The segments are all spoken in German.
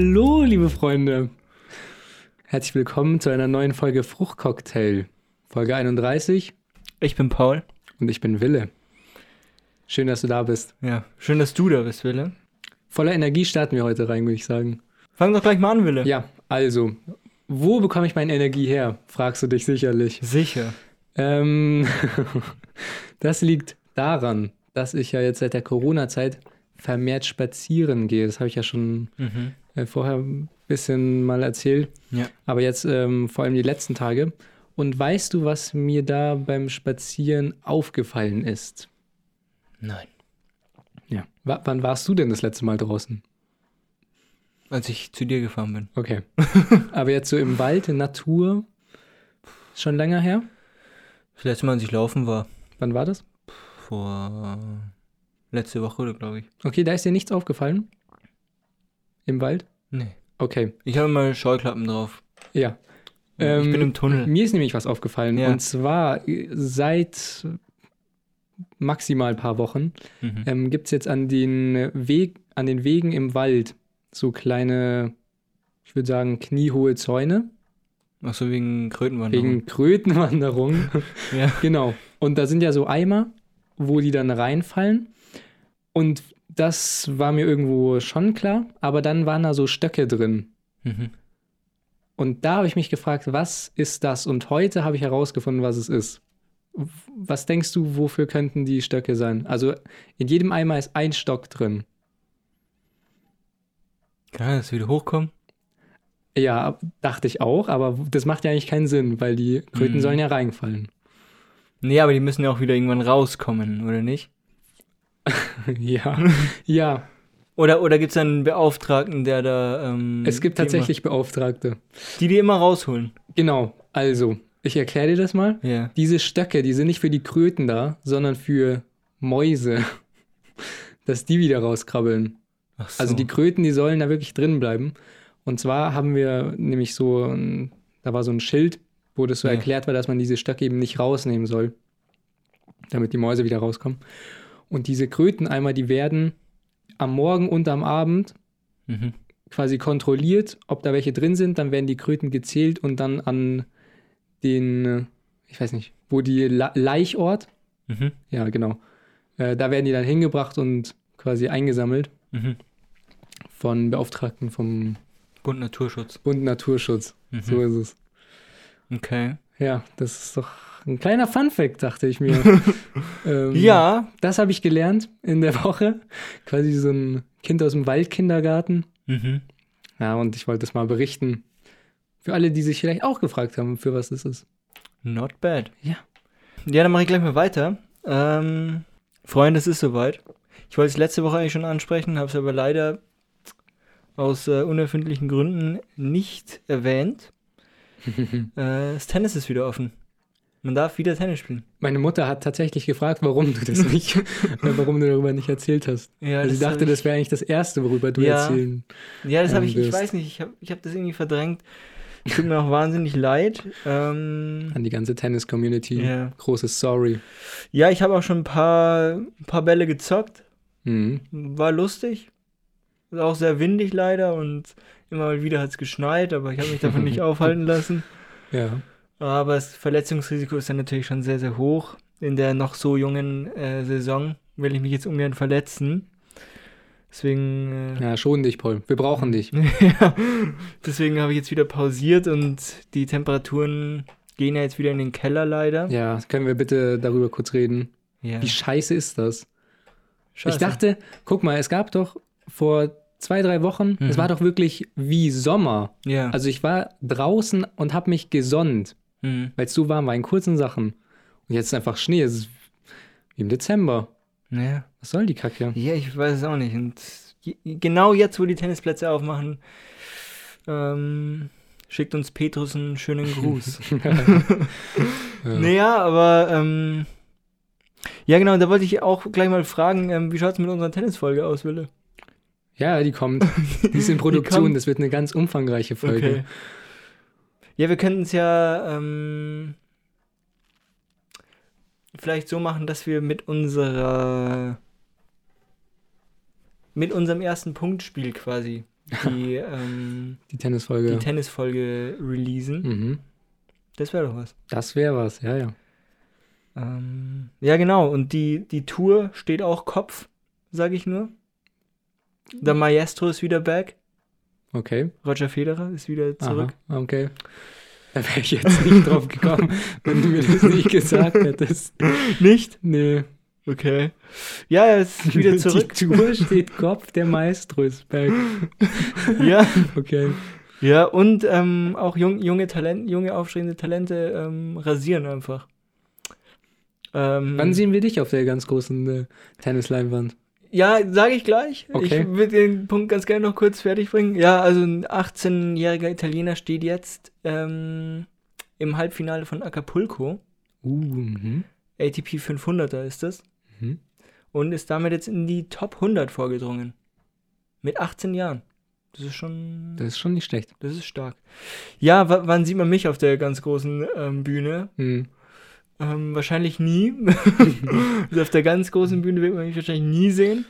Hallo, liebe Freunde. Herzlich willkommen zu einer neuen Folge Fruchtcocktail. Folge 31 Ich bin Paul. und ich bin Wille. Schön, dass du da bist. Ja, schön, dass du da bist, Wille. Voller Energie starten wir heute rein, würde ich sagen. Fang doch gleich mal an, Wille. Ja, also, wo bekomme ich meine Energie her? Fragst du dich sicherlich. Sicher. Ähm, das liegt daran, dass ich ja jetzt seit der Corona-Zeit vermehrt spazieren gehe. Das habe ich ja schon Mhm. Äh, vorher ein bisschen mal erzählt. Ja. Aber jetzt ähm, vor allem die letzten Tage. Und weißt du, was mir da beim Spazieren aufgefallen ist? Nein. Ja. W wann warst du denn das letzte Mal draußen? Als ich zu dir gefahren bin. Okay. Aber jetzt so im Wald, in Natur, schon länger her? Das letzte Mal, als ich laufen war, Wann war das? vor letzte Woche, oder glaube ich. Okay, da ist dir nichts aufgefallen? Im Wald? Nee. Okay, Ich habe mal Scheuklappen drauf. ja. ich Ähm, bin im Tunnel. Mir ist nämlich was aufgefallen. Ja. Und zwar äh, seit maximal ein paar Wochen Mhm. ähm, gibt es jetzt an den, Weg, an den Wegen im Wald so kleine, ich würde sagen, kniehohe Zäune Ach so, wegen Krötenwanderung. wegen Krötenwanderung. Ja. genau. Und da sind ja so Eimer, wo die dann reinfallen. Und das war mir irgendwo schon klar, aber dann waren da so Stöcke drin. Mhm. Und da habe ich mich gefragt, was ist das? Und heute habe ich herausgefunden, was es ist. Was denkst du, wofür könnten die Stöcke sein? Also in jedem Eimer ist ein Stock drin. Kann das wieder hochkommen? Ja, dachte ich auch, aber das macht ja eigentlich keinen Sinn, weil die Kröten Mhm. sollen ja reinfallen. Nee, aber die müssen ja auch wieder irgendwann rauskommen, oder nicht? ja, ja. Oder, oder gibt es einen Beauftragten, der da. Ähm, Es gibt tatsächlich Beauftragte. Immer, die die immer rausholen. Genau, also, ich erkläre dir das mal. Ja. Diese Stöcke, die sind nicht für die Kröten da, sondern für Mäuse, dass die wieder rauskrabbeln. Ach so. Also die Kröten, die sollen da wirklich drin bleiben. Und zwar haben wir nämlich so, ein, da war so ein Schild, wo das so Ja. erklärt war, dass man diese Stöcke eben nicht rausnehmen soll, damit die Mäuse wieder rauskommen. Und diese Kröteneimer, die werden am Morgen und am Abend Mhm. quasi kontrolliert, ob da welche drin sind. Dann werden die Kröten gezählt und dann an den, äh, ich weiß nicht, wo die La Laichort, Mhm. ja genau, äh, da werden die dann hingebracht und quasi eingesammelt Mhm. von Beauftragten vom Bund Naturschutz. Bund Naturschutz. Mhm. So ist es. Okay. Ja, das ist doch ein kleiner Funfact, dachte ich mir. ähm, Ja. Das habe ich gelernt in der Woche. Quasi so ein Kind aus dem Waldkindergarten. Mhm. Ja, und ich wollte das mal berichten. Für alle, die sich vielleicht auch gefragt haben, für was das ist. Not bad. Ja. Ja, dann mache ich gleich mal weiter. Ähm, Freunde, es ist soweit. Ich wollte es letzte Woche eigentlich schon ansprechen, habe es aber leider aus äh, unerfindlichen Gründen nicht erwähnt. äh, das Tennis ist wieder offen. Man darf wieder Tennis spielen. Meine Mutter hat tatsächlich gefragt, warum du das nicht, äh, warum du darüber nicht erzählt hast. Ja, Also sie dachte, hab das wäre eigentlich das Erste, worüber du Ja. erzählen. ich, ja, das habe ich, ich weiß nicht, ich habe ich hab das irgendwie verdrängt. Tut mir auch wahnsinnig leid. Ähm, An die ganze Tennis-Community. ja. Großes Sorry. ja, ich habe auch schon ein paar, ein paar Bälle gezockt. Mhm. War lustig. Ist auch sehr windig leider und immer mal wieder hat es geschneit, aber ich habe mich davon nicht aufhalten lassen. Ja. Aber das Verletzungsrisiko ist dann natürlich schon sehr, sehr hoch. In der noch so jungen äh, Saison will ich mich jetzt ungern verletzen. Deswegen, äh, ja, schon dich, Paul. Wir brauchen dich. ja, deswegen habe ich jetzt wieder pausiert und die Temperaturen gehen ja jetzt wieder in den Keller leider. Ja, können wir bitte darüber kurz reden? Ja. Wie scheiße ist das? Scheiße. Ich dachte, guck mal, es gab doch vor zwei, drei Wochen, Mhm. es war doch wirklich wie Sommer. ja. Also ich war draußen und habe mich gesonnt, mhm. weil es so warm war in kurzen Sachen. Und jetzt ist einfach Schnee, es ist wie im Dezember. ja. Was soll die Kacke? Ja, ich weiß es auch nicht. Und genau jetzt, wo die Tennisplätze aufmachen, ähm, schickt uns Petrus einen schönen Gruß. Ja. Naja, aber ähm, ja genau, da wollte ich auch gleich mal fragen, ähm, wie schaut es mit unserer Tennisfolge aus, Wille? Ja, die kommt. Die ist in Produktion, das wird eine ganz umfangreiche Folge. Okay. Ja, wir könnten es ja ähm, vielleicht so machen, dass wir mit unserer mit unserem ersten Punktspiel quasi die, ähm, Die Tennisfolge. die Tennisfolge releasen. mhm. Das wäre doch was. Das wäre was, ja, ja. Ähm, ja, genau. Und die, die Tour steht auch Kopf, sage ich nur. Der Maestro ist wieder back. Okay. Roger Federer ist wieder zurück. Aha, okay. Da wäre ich jetzt nicht drauf gekommen, wenn du mir das nicht gesagt hättest. Nicht? Nee. Okay. Ja, er ist wieder zurück. Die Tour steht Kopf, der Maestro ist back. ja. Okay. Ja, und ähm, auch jung, junge Talente, junge aufstrebende Talente ähm, rasieren einfach. Ähm, Wann sehen wir dich auf der ganz großen äh, Tennisleinwand? Ja, sage ich gleich. Okay. Ich würde den Punkt ganz gerne noch kurz fertig bringen. Ja, also ein 18-jähriger Italiener steht jetzt ähm, im Halbfinale von Acapulco. Uh, mhm. ATP 500er ist das. Mhm. Und ist damit jetzt in die Top 100 vorgedrungen. Mit 18 Jahren. Das ist schon. Das ist schon nicht schlecht. Das ist stark. Ja, wa- wann sieht man mich auf der ganz großen ähm, Bühne? Mhm. Ähm, wahrscheinlich nie. also auf der ganz großen Bühne wird man mich wahrscheinlich nie sehen.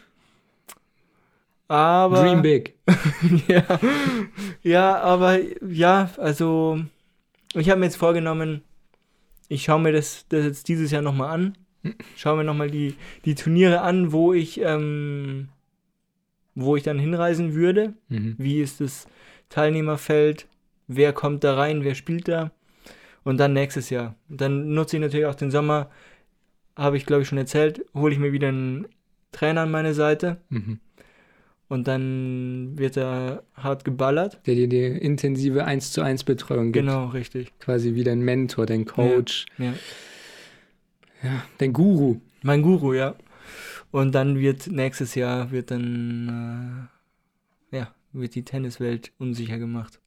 Aber. Dream big. ja. ja, aber ja, also ich habe mir jetzt vorgenommen, ich schaue mir das, das jetzt dieses Jahr nochmal an. Schaue mir nochmal die, die Turniere an, wo ich, ähm, wo ich dann hinreisen würde. Mhm. Wie ist das Teilnehmerfeld? Wer kommt da rein? Wer spielt da? Und dann nächstes Jahr. Dann nutze ich natürlich auch den Sommer, habe ich glaube ich schon erzählt, hole ich mir wieder einen Trainer an meine Seite Mhm. und dann wird er hart geballert. Der dir die intensive 1 zu 1 Betreuung gibt. Genau, richtig. Quasi wie dein Mentor, dein Coach, Ja. ja, dein Guru. Mein Guru, ja. Und dann wird nächstes Jahr wird dann äh, ja, wird die Tenniswelt unsicher gemacht.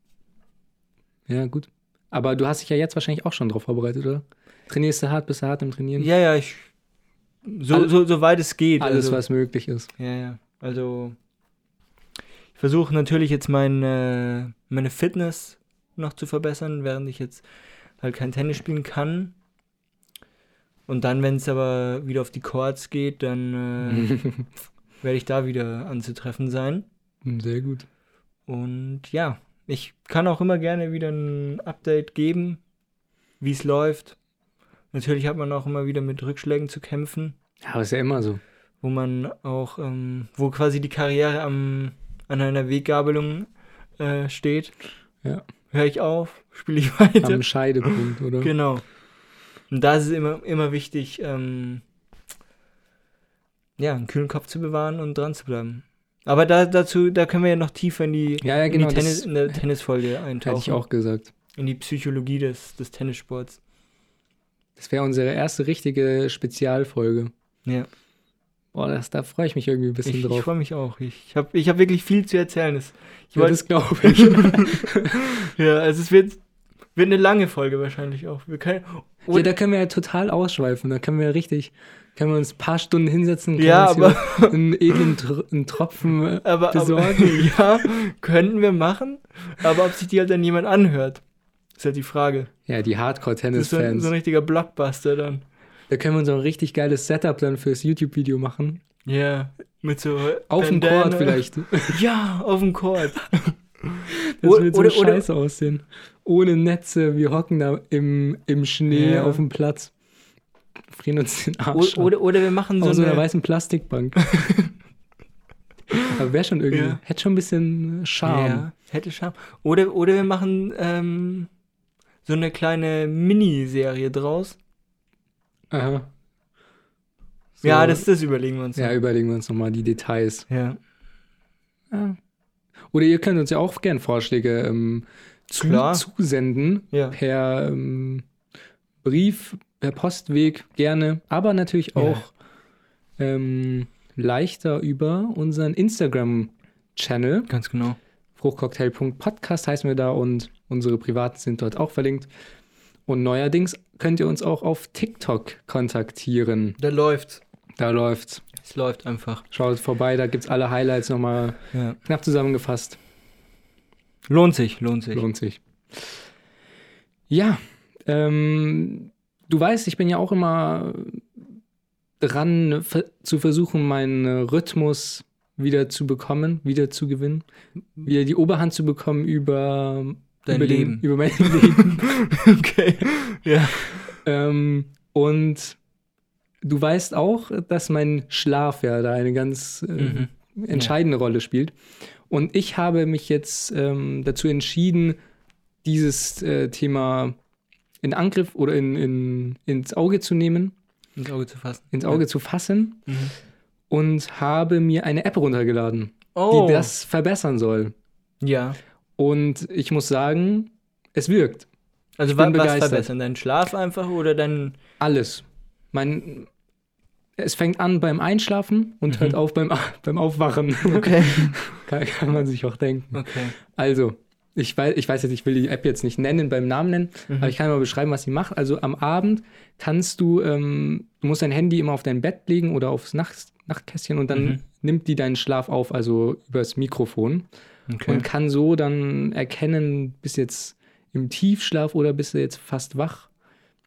Ja, gut. Aber du hast dich ja jetzt wahrscheinlich auch schon drauf vorbereitet, oder? Trainierst du hart, bist du hart im Trainieren? Ja, ja, ich so, All- so, so weit es geht. Alles, also, was möglich ist. Ja, ja. Also ich versuche natürlich jetzt meine, meine Fitness noch zu verbessern, während ich jetzt halt kein Tennis spielen kann. Und dann, wenn es aber wieder auf die Courts geht, dann äh, werde ich da wieder anzutreffen sein. Sehr gut. Und ja, ich kann auch immer gerne wieder ein Update geben, wie es läuft. Natürlich hat man auch immer wieder mit Rückschlägen zu kämpfen Ja, aber ist ja immer so. wo man auch, ähm, wo quasi die Karriere am, an einer Weggabelung äh, steht. Ja. Höre ich auf, spiele ich weiter. Am Scheidepunkt, oder? Genau. Und da ist es immer, immer wichtig, ähm, ja, einen kühlen Kopf zu bewahren und dran zu bleiben. Aber da, dazu, da können wir ja noch tiefer in die, Ja, ja, in, genau. die Tennis, das in Tennisfolge eintauchen. hätte ich auch gesagt. In die Psychologie des, des Tennissports. Das wäre unsere erste richtige Spezialfolge. Ja. Boah, das, da freue ich mich irgendwie ein bisschen Ich, ich drauf. freue mich auch. Ich habe ich hab wirklich viel zu erzählen. Das, ich ja, das glaube ich. Ja, also es wird, wird eine lange Folge wahrscheinlich auch. Wir können, ja, da können wir ja total ausschweifen. Da können wir richtig, können wir uns ein paar Stunden hinsetzen, können Ja, aber- einen edlen Tr einen Tropfen aber, aber besorgen. ja, könnten wir machen, aber ob sich die halt dann jemand anhört, ist halt die Frage. Ja, die Das ist so, ein- Hardcore-Tennis-Fans. so ein richtiger Blockbuster dann. da können wir uns auch ein richtig geiles Setup dann fürs YouTube-Video machen. Ja, mit so Auf dem. Court vielleicht. Ja, auf dem Court. Das Oder- wird so oder- oder- scheiße aussehen. Ohne Netze, wir hocken da im, im Schnee Ja. auf dem Platz. Frieren uns den Arsch Oder, oder, oder wir machen so Auf so einer eine, weißen Plastikbank. Aber wäre schon irgendwie, Ja. hätte schon ein bisschen Charme. Ja, hätte Charme. Oder, oder wir machen ähm, so so Miniserie draus. Aha. So, Ja, das, das überlegen wir uns. ja, überlegen wir uns nochmal die Details. ja. Ja. Oder ihr könnt uns ja auch gern Vorschläge ähm, zu, Klar. zusenden. Ja. Per ähm, Brief, per Postweg gerne. Aber natürlich Ja. auch ähm, leichter über unseren Instagram-Channel. Ganz genau. Fruchtcocktail.podcast heißen wir da und unsere privaten sind dort auch verlinkt. Und neuerdings könnt ihr uns auch auf TikTok kontaktieren. Da läuft's. Da läuft's. Es läuft einfach. Schaut vorbei, da gibt's alle Highlights nochmal Ja. knapp zusammengefasst. Lohnt sich, lohnt sich. Lohnt sich. Ja, ähm, du weißt, ich bin ja auch immer dran zu versuchen, meinen Rhythmus wieder zu bekommen, wieder zu gewinnen, wieder die Oberhand zu bekommen über Dein über Leben. Den, über mein Leben. okay. Ja. ähm, und du weißt auch, dass mein Schlaf ja da eine ganz äh, Mhm. entscheidende Rolle spielt. Und ich habe mich jetzt ähm, dazu entschieden, dieses äh, Thema in Angriff oder in, in, ins Auge zu nehmen, Ins Auge zu fassen. ins Auge zu fassen Mhm. und habe mir eine App runtergeladen, Oh. die das verbessern soll. Ja. Und ich muss sagen, es wirkt. Also Ich was begeistert. verbessern? Deinen Schlaf einfach oder dein. Alles. Mein, es fängt an beim Einschlafen und Mhm. hört auf beim, beim Aufwachen. Okay. kann, kann man sich auch denken. Okay. Also, ich weiß, ich weiß jetzt, ich will die App jetzt nicht nennen beim Namen nennen, Mhm. aber ich kann mal beschreiben, was sie macht. Also am Abend kannst du, ähm, du musst dein Handy immer auf dein Bett legen oder aufs Nacht, Nachtkästchen und dann Mhm. nimmt die deinen Schlaf auf, also übers Mikrofon Okay. und kann so dann erkennen, bist jetzt im Tiefschlaf oder bist du jetzt fast wach.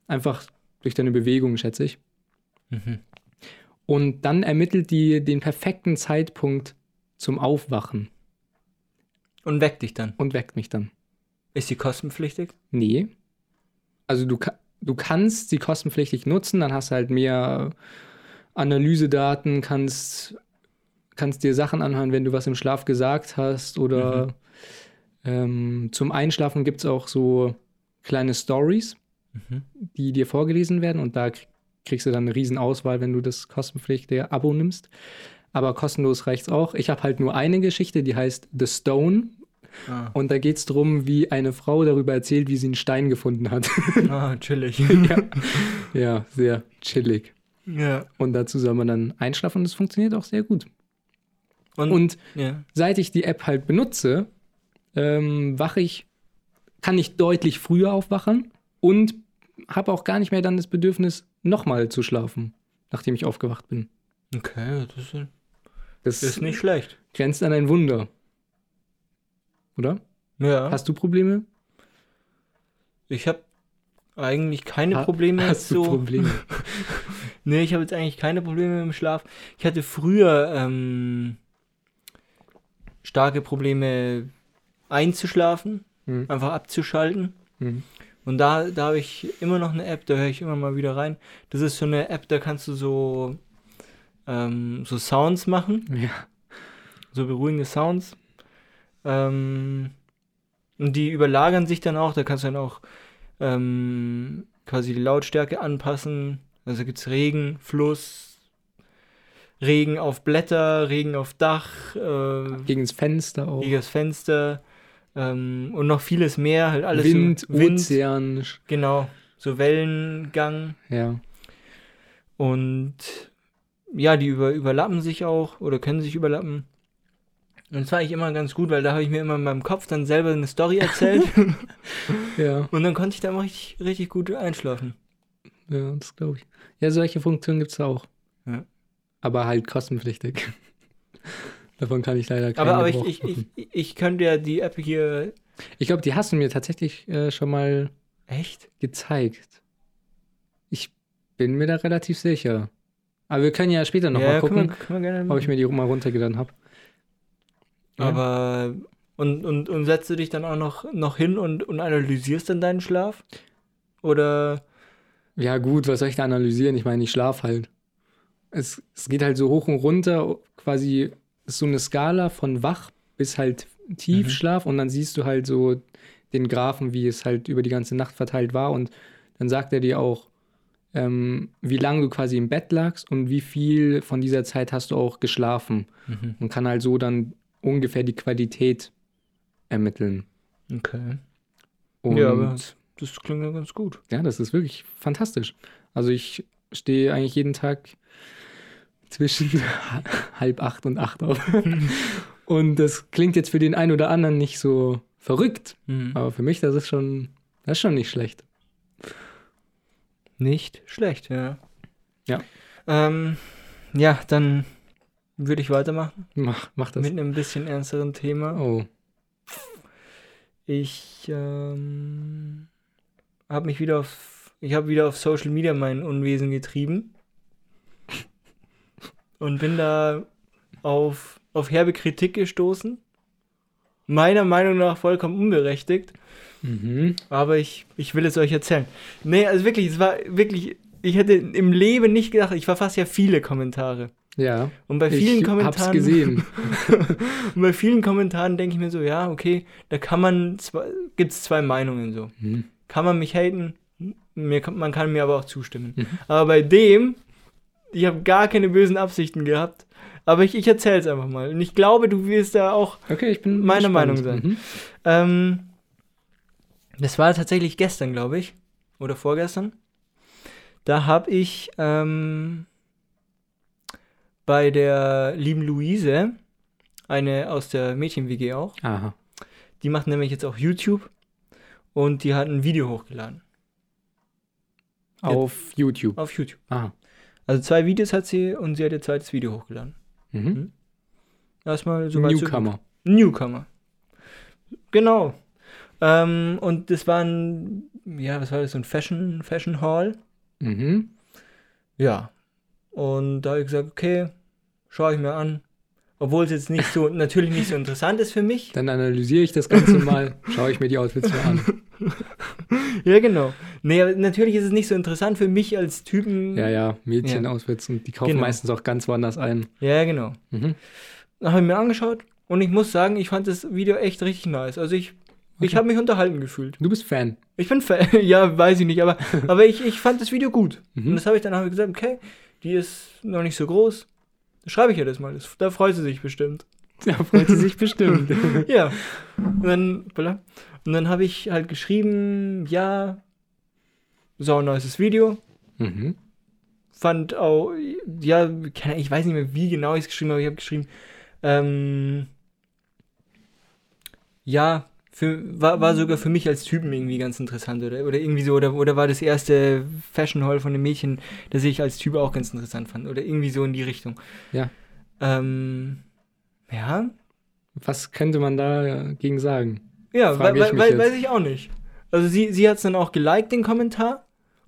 Einfach durch deine Bewegung, schätze ich. Mhm. Und dann ermittelt die den perfekten Zeitpunkt zum Aufwachen Und weckt dich dann. und weckt mich dann. Ist die kostenpflichtig? Nee. Also du, du kannst sie kostenpflichtig nutzen, dann hast du halt mehr Analysedaten, kannst, kannst dir Sachen anhören, wenn du was im Schlaf gesagt hast oder ähm, zum Einschlafen gibt es auch so kleine Stories, Mhm. die dir vorgelesen werden und da krie- kriegst du dann eine riesen Auswahl, wenn du das kostenpflichtige Abo nimmst. Aber kostenlos reicht's auch. Ich habe halt nur eine Geschichte, die heißt The Stone Ah. und da geht es darum, wie eine Frau darüber erzählt, wie sie einen Stein gefunden hat. ah, chillig. ja. ja, sehr chillig. ja. Und dazu soll man dann einschlafen und es funktioniert auch sehr gut. Und, Und ja. seit ich die App halt benutze, ähm, wache ich, kann ich deutlich früher aufwachen und habe auch gar nicht mehr dann das Bedürfnis, nochmal zu schlafen, nachdem ich aufgewacht bin. Okay, das ist, Das, ist nicht schlecht. grenzt an ein Wunder. Oder? Ja. Hast du Probleme? ich habe eigentlich keine Ha- Probleme. Hast du so. Probleme? Nee, ich habe jetzt eigentlich keine Probleme mit dem Schlaf. Ich hatte früher ähm, starke Probleme einzuschlafen, Hm. einfach abzuschalten. Hm. Und da, da habe ich immer noch eine App, da höre ich immer mal wieder rein. Das ist so eine App, da kannst du so, ähm, so Sounds machen, Ja. so beruhigende Sounds. Ähm, und die überlagern sich dann auch, da kannst du dann auch ähm, quasi die Lautstärke anpassen. Also gibt es Regen, Fluss, Regen auf Blätter, Regen auf Dach, äh, Gegen das Fenster auch. gegen das Fenster ähm, und noch vieles mehr. Halt alles Wind, so, Wind, Ozean. genau, so Wellengang. Ja. Und ja, die über, überlappen sich auch oder können sich überlappen. Und das war eigentlich immer ganz gut, weil da habe ich mir immer in meinem Kopf dann selber eine Story erzählt Ja, und dann konnte ich da mal richtig, richtig gut einschlafen. ja das glaube ich. Ja, solche Funktionen gibt es auch. Ja. Aber halt kostenpflichtig. Davon kann ich leider keinen Aber, aber ich, ich, ich, ich könnte ja die App hier. Ich glaube, die hast du mir tatsächlich äh, schon mal Echt? gezeigt. Ich bin mir da relativ sicher. Aber wir können ja später nochmal ja, gucken, können wir, können wir ob ich mir die mal runtergeladen habe. Ja. Aber. Und, und, und setzt du dich dann auch noch, noch hin und, und analysierst dann deinen Schlaf? Oder. Ja, gut, was soll ich da analysieren? Ich meine, ich schlaf halt. Es, es geht halt so hoch und runter, quasi ist so eine Skala von wach bis halt Tiefschlaf und dann siehst du halt so den Graphen, wie es halt über die ganze Nacht verteilt war und dann sagt er dir auch, ähm, wie lange du quasi im Bett lagst und wie viel von dieser Zeit hast du auch geschlafen Mhm. und kann halt so dann ungefähr die Qualität ermitteln. Okay. Und Ja, aber das klingt ja ganz gut. Ja, das ist wirklich fantastisch. Also ich stehe eigentlich jeden Tag zwischen halb acht und acht auf. und das klingt jetzt für den einen oder anderen nicht so verrückt, Mhm. aber für mich das ist schon, das ist schon nicht schlecht. Nicht schlecht, ja. Ja. Ähm, ja, dann würde ich weitermachen Mach, mach das. mit einem bisschen ernsteren Thema. Oh, Ich ähm, habe mich wieder auf, ich habe wieder auf Social Media mein Unwesen getrieben und bin da auf auf herbe Kritik gestoßen. Meiner Meinung nach vollkommen unberechtigt. Mhm. Aber ich, ich will es euch erzählen. Nee, also wirklich, es war wirklich, ich hätte im Leben nicht gedacht, ich verfasse ja viele Kommentare. Ja. Und bei vielen ich Kommentaren. hab's gesehen. Und bei vielen Kommentaren denke ich mir so, ja, okay, da kann man, zwei, gibt's zwei Meinungen so. Mhm. Kann man mich haten, mir, man kann mir aber auch zustimmen. Mhm. Aber bei dem, ich habe gar keine bösen Absichten gehabt. Aber ich, ich erzähle es einfach mal. Und ich glaube, du wirst da auch Okay, ich bin Meine gespannt. Meinung sein. Mhm. Ähm, das war tatsächlich gestern, glaube ich. Oder vorgestern. Da habe ich ähm, bei der lieben Luise, eine aus der Mädchen-WG auch, Aha. die macht nämlich jetzt auch YouTube und die hat ein Video hochgeladen. Auf YouTube. Auf YouTube. Aha. Also zwei Videos hat sie und sie hat ihr zweites Video hochgeladen. Mhm. Erstmal so weit, so. Newcomer. Newcomer. Genau. Ähm, und das war ein, ja, was war das, so ein Fashion, Fashion Hall. Mhm. Ja. Und da habe ich gesagt, okay, schaue ich mir an. Obwohl es jetzt nicht so, natürlich nicht so interessant ist für mich. Dann analysiere ich das Ganze mal, schaue ich mir die Outfits mal an. Ja, genau. Nee, aber natürlich ist es nicht so interessant für mich als Typen. Ja, ja, Mädchen-Outfits und die kaufen Genau. meistens auch ganz woanders ein. Ja, genau. Mhm. Habe ich mir angeschaut und ich muss sagen, ich fand das Video echt richtig nice. Also ich, ich Okay. habe mich unterhalten gefühlt. Du bist Fan. Ich bin Fan, ja, weiß ich nicht, aber, aber ich, ich fand das Video gut. Mhm. Und das habe ich dann hab ich gesagt, okay, die ist noch nicht so groß. Schreibe ich ihr das mal. Das, da freut sie sich bestimmt. Da freut sie sich bestimmt. Ja. Und dann. Und dann habe ich halt geschrieben, ja, so ein neues Video. mhm. Fand auch, ja, ich weiß nicht mehr, wie genau ich es geschrieben habe. Ich habe geschrieben, ähm, ja, für, war, war sogar für mich als Typen irgendwie ganz interessant oder, oder irgendwie so, oder, oder war das erste Fashion Hall von dem Mädchen, das ich als Typ auch ganz interessant fand oder irgendwie so in die Richtung. Ja. Ähm, ja, Was könnte man dagegen sagen? ja, mich weil, jetzt. weiß ich auch nicht. Also sie, sie hat es dann auch geliked, den Kommentar,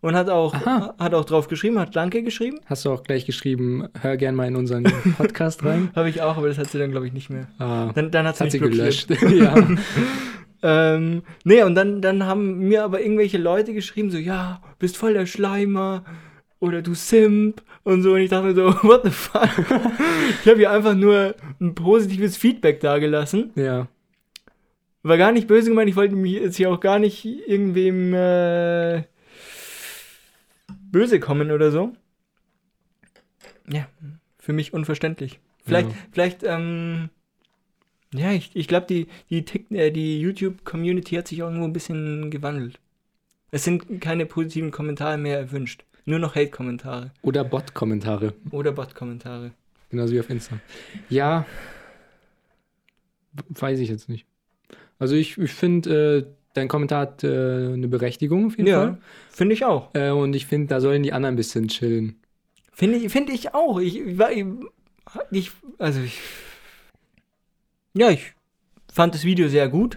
und hat auch, Aha. hat auch drauf geschrieben, hat Danke geschrieben. Hast du auch gleich geschrieben, hör gern mal in unseren Podcast rein? Habe ich auch, aber das hat sie dann, glaube ich, nicht mehr. Ah, Dann, dann hat sie hat mich sie gelöscht. ja. Ähm, nee, und dann, dann haben mir aber irgendwelche Leute geschrieben, so, ja, bist voll der Schleimer oder du Simp und so. Und ich dachte mir so, what the fuck? ich habe hier einfach nur ein positives Feedback dagelassen. ja. War gar nicht böse gemeint, ich wollte mich jetzt hier auch gar nicht irgendwem äh, böse kommen oder so. Ja, für mich unverständlich. Vielleicht, Ja. vielleicht, ähm, ja, ich, ich glaube, die, die, Tik- äh, die YouTube-Community hat sich auch irgendwo ein bisschen gewandelt. Es sind keine positiven Kommentare mehr erwünscht. Nur noch Hate-Kommentare. Oder Bot-Kommentare. Oder Bot-Kommentare. Genauso wie auf Insta. Ja. Weiß ich jetzt nicht. Also ich, ich finde, äh, dein Kommentar hat äh, eine Berechtigung auf jeden Ja, finde ich auch. Fall. Äh, und ich finde, da sollen die anderen ein bisschen chillen. Finde ich, find ich auch. Ich, ich, also ich, ja, ich fand das Video sehr gut.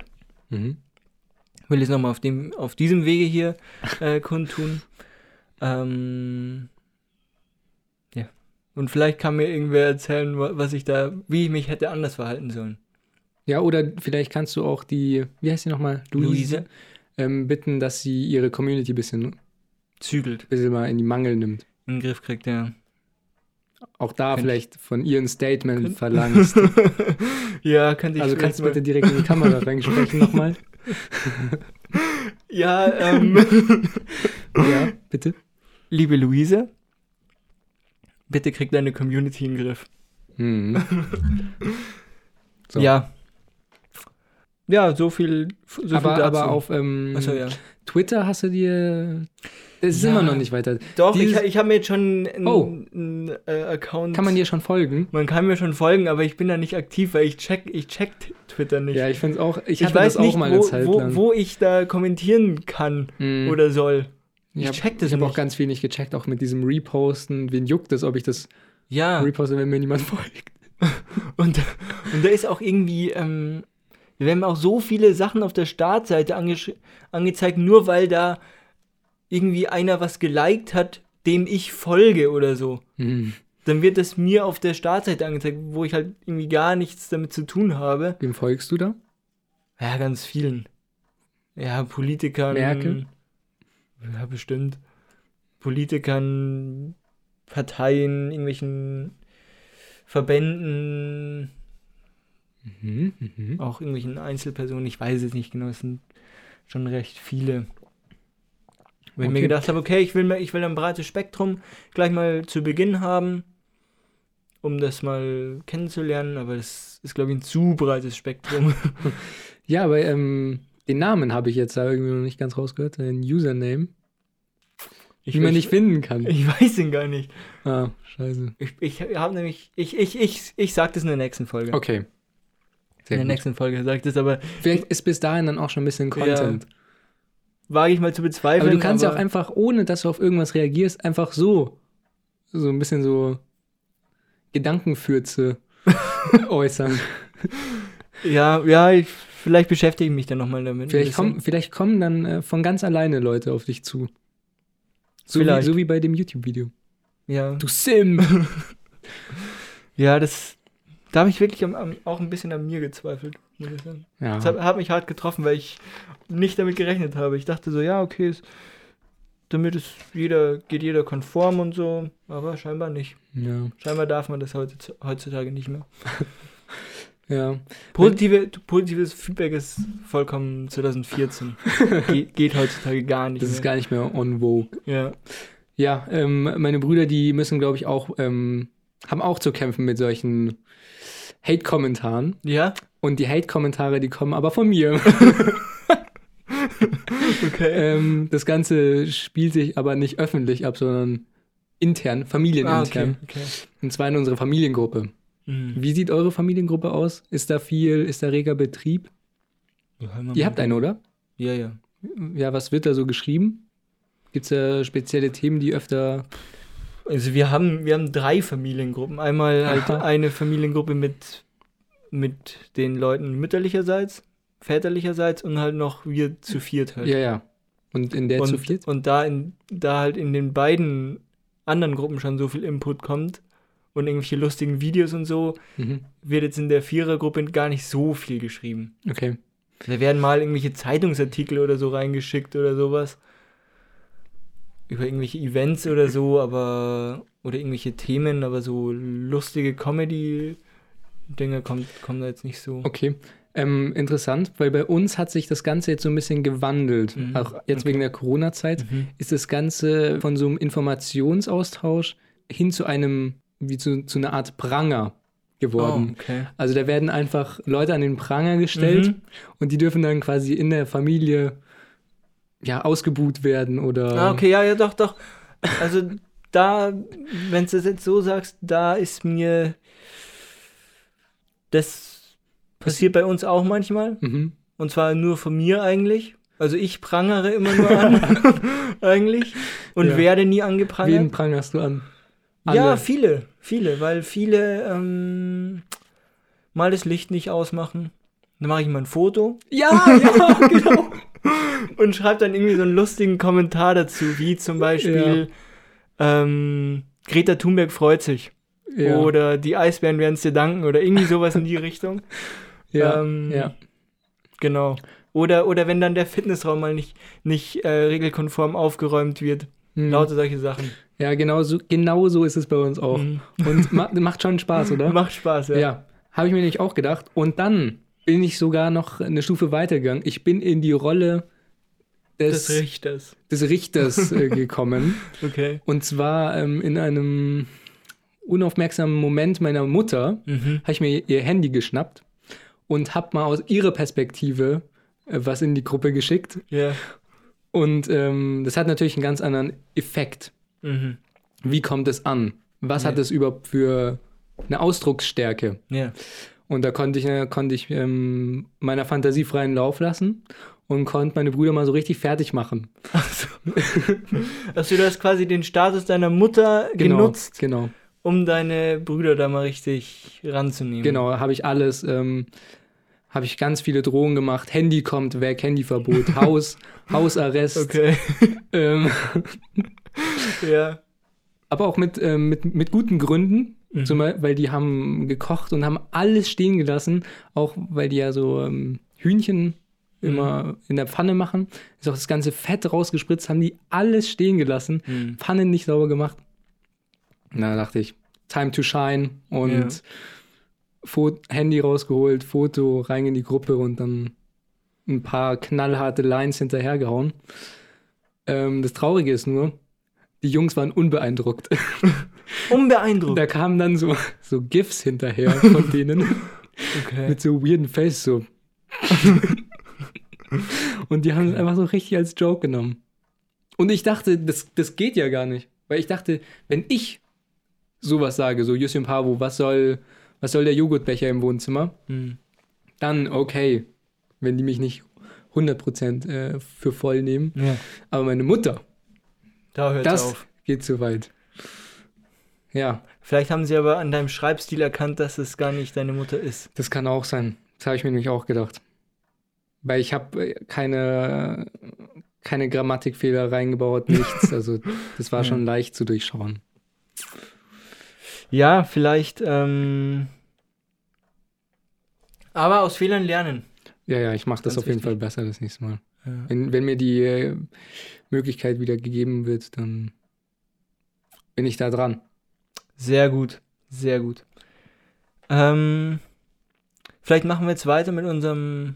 Mhm. Will es nochmal auf, dem, auf diesem Wege hier äh, kundtun. Ähm, ja. Und vielleicht kann mir irgendwer erzählen, wa- was ich da, wie ich mich hätte anders verhalten sollen. Ja, oder vielleicht kannst du auch die, wie heißt sie nochmal? Luise Ähm, bitten, dass sie ihre Community ein bisschen, zügelt, bisschen mal in die Mangel nimmt. in den Griff kriegt, ja. Auch da Könnt- vielleicht von ihr ein Statement Könnt- verlangst. ja, könnte ich Also kannst du bitte direkt in die Kamera reinsprechen nochmal? Ja, ähm, Ja, bitte. liebe Luise, bitte krieg deine Community in den Griff. Mhm. So. Ja. Ja, so viel, so viel aber, dazu. aber auf ähm, Achso, ja. Twitter hast du dir. Es ist Ja. immer noch nicht weiter. Doch, ich, Dieses- ich habe mir jetzt schon einen Oh. einen, äh, Account. Kann man dir schon folgen? Man kann mir schon folgen, aber ich bin da nicht aktiv, weil ich check, ich check Twitter nicht. Ja, ich finde es auch. Ich, ich weiß das auch nicht, wo, wo, wo ich da kommentieren kann Mhm. oder soll. ich ich check das Ich habe auch ganz viel nicht gecheckt, auch mit diesem Reposten. Wen juckt es, ob ich das Ja, reposte, wenn mir niemand folgt? und, und da ist auch irgendwie, ähm, wir werden auch so viele Sachen auf der Startseite angesch- angezeigt, nur weil da irgendwie einer was geliked hat, dem ich folge oder so. Mhm. dann wird das mir auf der Startseite angezeigt, wo ich halt irgendwie gar nichts damit zu tun habe. Wem folgst du da? Ja, ganz vielen. Ja, Politikern. Merkel? Ja, bestimmt. Politikern, Parteien, irgendwelchen Verbänden, Mhm, mhm. auch irgendwelchen Einzelpersonen. Ich weiß es nicht genau, es sind schon recht viele. Wo ich mir Okay. gedacht habe, okay, ich will, ich will ein breites Spektrum gleich mal zu Beginn haben, um das mal kennenzulernen, aber das ist, glaube ich, ein zu breites Spektrum. Ja, aber ähm, den Namen habe ich jetzt da irgendwie noch nicht ganz rausgehört. Den Username, Ich, die man ich- nicht finden kann. Ich weiß ihn gar nicht. Ah, scheiße. Ich, ich habe nämlich, ich, ich, ich, ich sag das in der nächsten Folge. Okay. In Sehr der gut. nächsten Folge sag ich das, aber Vielleicht ist bis dahin dann auch schon ein bisschen Ja, Content. wage ich mal zu bezweifeln. aber du kannst ja auch aber- einfach, ohne dass du auf irgendwas reagierst, einfach so, so ein bisschen so Gedankenfürze äußern. Ja, ja, ich, vielleicht beschäftige ich mich dann nochmal damit. Vielleicht, kommen, vielleicht kommen dann äh, von ganz alleine Leute auf dich zu. So wie, so wie bei dem YouTube-Video. Ja. Du Sim! ja, das. Da habe ich wirklich am, am, auch ein bisschen an mir gezweifelt, muss ich sagen. Das hat, ja. hat mich hart getroffen, weil ich nicht damit gerechnet habe. Ich dachte so, ja, okay, es, damit ist jeder, geht jeder konform und so, aber scheinbar nicht. ja. Scheinbar darf man das heutz- heutzutage nicht mehr. Ja. Positive, positives Feedback ist vollkommen 2014. Ge geht heutzutage gar nicht Das ist mehr. gar nicht mehr on vogue. ja. Ja, ähm, meine Brüder, die müssen, glaube ich, auch, ähm, haben auch zu kämpfen mit solchen Hate-Kommentaren. ja? Und die Hate-Kommentare, die kommen aber von mir. Okay. ähm, das Ganze spielt sich aber nicht öffentlich ab, sondern intern, ah, familienintern. okay, okay. Und zwar in unserer Familiengruppe. Mhm. Wie sieht eure Familiengruppe aus? Ist da viel, ist da reger Betrieb? Ihr habt einen, oder? Ja, ja. Ja, was wird da so geschrieben? Gibt es da spezielle Themen, die öfter. Also wir haben, wir haben drei Familiengruppen. Einmal halt Aha. eine Familiengruppe mit, mit den Leuten mütterlicherseits, väterlicherseits und halt noch wir zu viert halt. Ja, ja. Und in der und, zu viert? und da, in, da halt in den beiden anderen Gruppen schon so viel Input kommt und irgendwelche lustigen Videos und so, Mhm. wird jetzt in der Vierergruppe gar nicht so viel geschrieben. Okay. Da werden mal irgendwelche Zeitungsartikel oder so reingeschickt oder sowas. Über irgendwelche Events oder so, aber. Oder irgendwelche Themen, aber so lustige Comedy-Dinge kommt, kommen da jetzt nicht so. Okay. Ähm, interessant, weil bei uns hat sich das Ganze jetzt so ein bisschen gewandelt. Mhm. Auch jetzt Okay. wegen der Corona-Zeit Mhm. ist das Ganze von so einem Informationsaustausch hin zu einem, wie zu, zu einer Art Pranger geworden. Oh, okay. Also da werden einfach Leute an den Pranger gestellt Mhm. und die dürfen dann quasi in der Familie ja ausgebuht werden oder Ah, okay, ja, ja, doch, doch. Also da, wenn du das jetzt so sagst, da ist mir. Das passiert bei uns auch manchmal. Mhm. Und zwar nur von mir eigentlich. Also ich prangere immer nur an, eigentlich. Und Ja. werde nie angeprangert. Wen prangerst du an? Ja, Alle. viele, viele, weil viele ähm, mal das Licht nicht ausmachen. Dann mache ich mal ein Foto Ja, ja, genau. und schreibe dann irgendwie so einen lustigen Kommentar dazu, wie zum Beispiel ähm, Greta Thunberg freut sich ja. oder die Eisbären werden es dir danken oder irgendwie sowas in die Richtung. ja, ähm, ja. Genau. Oder, oder wenn dann der Fitnessraum mal nicht, nicht äh, regelkonform aufgeräumt wird. Hm. Lauter solche Sachen. Ja, genau so, genau so ist es bei uns auch. Mhm. Und ma macht schon Spaß, oder? Macht Spaß, ja. Ja, habe ich mir nämlich auch gedacht. Und dann bin ich sogar noch eine Stufe weitergegangen. Ich bin in die Rolle des, Des Richters. des Richters äh, gekommen. Okay. Und zwar ähm, in einem unaufmerksamen Moment meiner Mutter Mhm. habe ich mir ihr Handy geschnappt und habe mal aus ihrer Perspektive äh, was in die Gruppe geschickt. Ja. Und ähm, das hat natürlich einen ganz anderen Effekt. Mhm. Wie kommt es an? Was Ja. hat es überhaupt für eine Ausdrucksstärke? Ja. Und da konnte ich, äh, konnte ich ähm, meiner Fantasie freien Lauf lassen und konnte meine Brüder mal so richtig fertig machen. Also du hast quasi den Status deiner Mutter Genau, genutzt, Genau, um deine Brüder da mal richtig ranzunehmen. genau, habe ich alles, ähm, habe ich ganz viele Drohungen gemacht. Handy kommt weg, Handyverbot, Haus, Hausarrest. Okay. Ähm, ja. Aber auch mit, ähm, mit, mit guten Gründen. Mhm. Zum Beispiel, weil die haben gekocht und haben alles stehen gelassen. Auch weil die ja so ähm, Hühnchen immer in der Pfanne machen. Ist auch das ganze Fett rausgespritzt, haben die alles stehen gelassen. Mhm. Pfanne nicht sauber gemacht. Na, dachte ich, time to shine und Ja. Fo Handy rausgeholt, Foto rein in die Gruppe und dann ein paar knallharte Lines hinterhergehauen. Ähm, das Traurige ist nur, die Jungs waren unbeeindruckt. Unbeeindruckt. da kamen dann so, so GIFs hinterher von denen Okay. mit so weirden Face so. und die haben es einfach so richtig als Joke genommen. Und ich dachte, das, das geht ja gar nicht. Weil ich dachte, wenn ich sowas sage, so Jussim Pavo, was soll, was soll der Joghurtbecher im Wohnzimmer? Mhm. Dann okay, wenn die mich nicht 100% äh, für voll nehmen. Ja. Aber meine Mutter, Da hört das auf. geht zu weit. Ja, Vielleicht haben sie aber an deinem Schreibstil erkannt, dass es gar nicht deine Mutter ist. das kann auch sein. Das habe ich mir nämlich auch gedacht. Weil ich habe keine, keine Grammatikfehler reingebaut, nichts. Also das war schon leicht zu durchschauen. Ja, vielleicht. Ähm, aber aus Fehlern lernen. Ja, ja, ich mache das Ganz auf jeden wichtig. Fall besser das nächste Mal. Ja. Wenn, wenn mir die äh, Möglichkeit wieder gegeben wird, dann bin ich da dran. Sehr gut, sehr gut. Ähm, vielleicht machen wir jetzt weiter mit unserem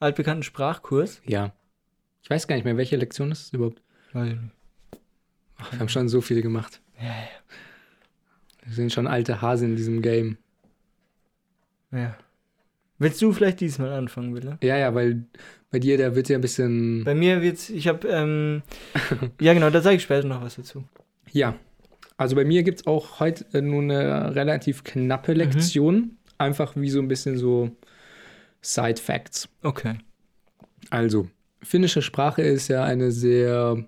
altbekannten Sprachkurs. Ja. Ich weiß gar nicht mehr, welche Lektion ist es überhaupt? Nicht. Ach, wir haben schon so viele gemacht. Ja, Wir sind schon alte Hasen in diesem Game. ja. ja. Willst du vielleicht diesmal anfangen, Wille? Ja, ja, weil bei dir, da wird ja ein bisschen. Bei mir wird's, ich habe, ähm, ja genau, da sage ich später noch was dazu. Ja. Also bei mir gibt es auch heute äh, nur eine relativ knappe Lektion. Einfach wie so ein bisschen so Side Facts. Okay. Also, finnische Sprache ist ja eine sehr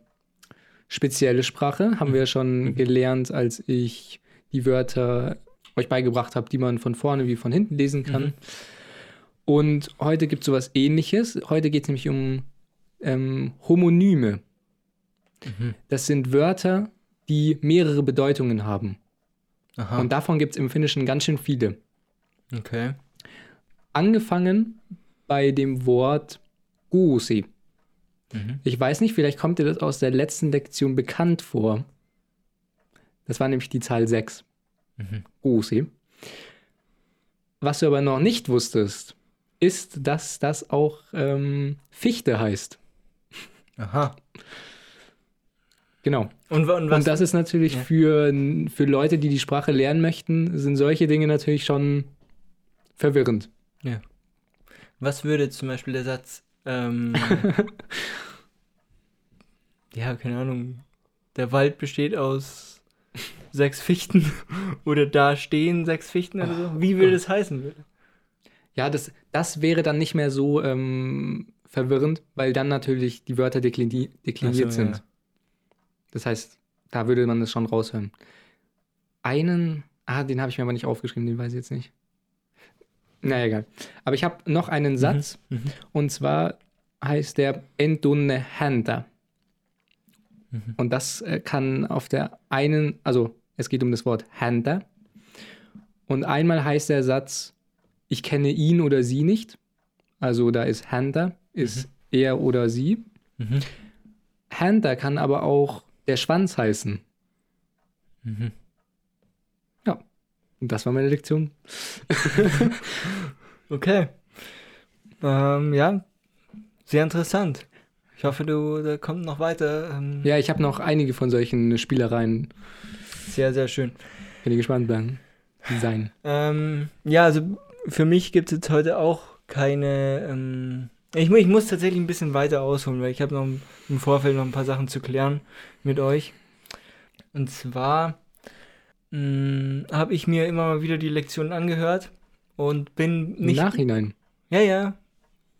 spezielle Sprache. Haben wir ja schon gelernt, als ich die Wörter euch beigebracht habe, die man von vorne wie von hinten lesen kann. Mhm. Und heute gibt es sowas ähnliches. Heute geht es nämlich um ähm, Homonyme. Mhm. Das sind Wörter, die mehrere Bedeutungen haben. Aha. Und davon gibt es im Finnischen ganz schön viele. okay. Angefangen bei dem Wort Guusi. Mhm. Ich weiß nicht, vielleicht kommt dir das aus der letzten Lektion bekannt vor. Das war nämlich die Zahl 6. Mhm. Guusi. Was du aber noch nicht wusstest, ist, dass das auch ähm, Fichte heißt. Aha. Genau. Und, und was? Und das ist natürlich Ja. für, für Leute, die die Sprache lernen möchten, sind solche Dinge natürlich schon verwirrend. Was würde zum Beispiel der Satz, ähm, ja, keine Ahnung, der Wald besteht aus sechs Fichten oder da stehen sechs Fichten oder so? Wie würde das heißen? Würde? Ja, das, das wäre dann nicht mehr so ähm, verwirrend, weil dann natürlich die Wörter deklini dekliniert so, sind. ja. Das heißt, da würde man das schon raushören. Einen, ah, den habe ich mir aber nicht aufgeschrieben, den weiß ich jetzt nicht. Na egal. Aber ich habe noch einen Satz Mhm. und zwar heißt der Entunne Hända. Mhm. Und das äh, kann auf der einen, also es geht um das Wort Hända. Und einmal heißt der Satz, ich kenne ihn oder sie nicht. Also da ist Hända, ist er oder sie. Mhm. Hända kann aber auch der Schwanz heißen. Mhm. Ja. Und das war meine Lektion. Okay. Ähm, ja, sehr interessant. Ich hoffe, du, da kommt noch weiter. Ähm, Ja, ich habe noch einige von solchen Spielereien. Sehr, sehr schön. Wenn ihr gespannt bleiben. Sein. Ähm, ja, also für mich gibt es jetzt heute auch keine. Ähm, ich, ich muss tatsächlich ein bisschen weiter ausholen, weil ich habe noch im- im Vorfeld noch ein paar Sachen zu klären mit euch. Und zwar habe ich mir immer mal wieder die Lektionen angehört und bin Im nicht. Nachhinein. Ja, ja.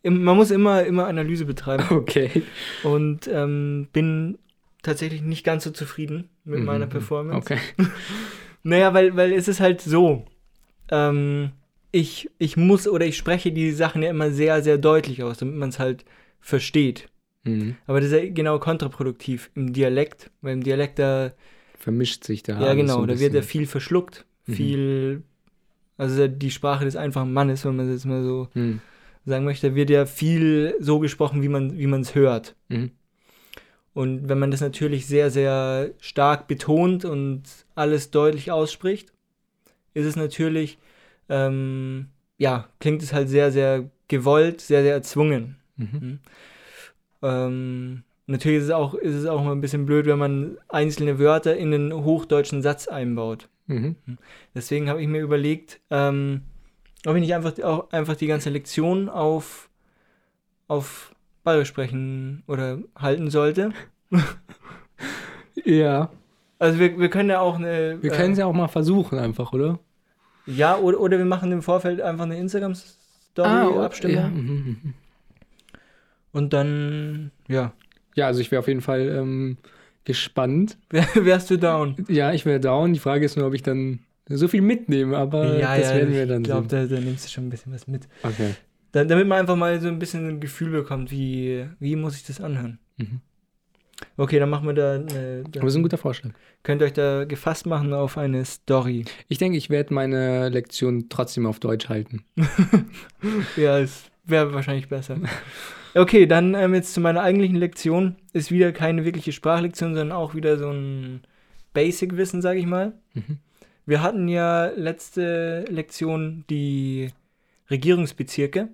Im- Man muss immer, immer Analyse betreiben Okay. und ähm, bin tatsächlich nicht ganz so zufrieden mit meiner Mhm. Performance. Okay. Naja, weil, weil es ist halt so. Ähm, ich, ich muss oder ich spreche die Sachen ja immer sehr, sehr deutlich aus, damit man es halt versteht. Mhm. Aber das ist ja genau kontraproduktiv im Dialekt, weil im Dialekt da vermischt sich da. Ja, genau, so da wird ja viel verschluckt, Mhm. viel, also die Sprache des einfachen Mannes, wenn man das mal so Hm. sagen möchte, da wird ja viel so gesprochen, wie man wie man es hört. Mhm. Und wenn man das natürlich sehr, sehr stark betont und alles deutlich ausspricht, ist es natürlich, ähm, ja, klingt es halt sehr, sehr gewollt, sehr, sehr erzwungen. Mhm. Ähm, natürlich ist es, auch, ist es auch mal ein bisschen blöd, wenn man einzelne Wörter in einen hochdeutschen Satz einbaut. Mhm. Deswegen habe ich mir überlegt, ähm, ob ich nicht einfach, auch einfach die ganze Lektion auf, auf Bayerisch sprechen oder halten sollte. Ja, Also wir, wir können ja auch eine... wir äh, können es ja auch mal versuchen einfach, oder? Ja, oder, oder wir machen im Vorfeld einfach eine Instagram-Story-Abstimmung. Ah, ja. Und dann, ja, ja, also ich wäre auf jeden Fall ähm, gespannt. wär, wärst du down. Ja, ich wäre down. Die Frage ist nur, ob ich dann so viel mitnehme, aber das werden wir dann ich glaube, sehen. da, da nimmst du schon ein bisschen was mit. Okay. Da, damit man einfach mal so ein bisschen ein Gefühl bekommt, wie, wie muss ich das anhören. Mhm. Okay, dann machen wir da eine... Aber das ist ein guter Vorschlag. könnt ihr euch da gefasst machen auf eine Story. Ich denke, ich werde meine Lektion trotzdem auf Deutsch halten. Ja, es wäre wahrscheinlich besser. Okay, dann ähm, jetzt zu meiner eigentlichen Lektion. Ist wieder keine wirkliche Sprachlektion, sondern auch wieder so ein Basic-Wissen, sage ich mal. Mhm. Wir hatten ja letzte Lektion die Regierungsbezirke.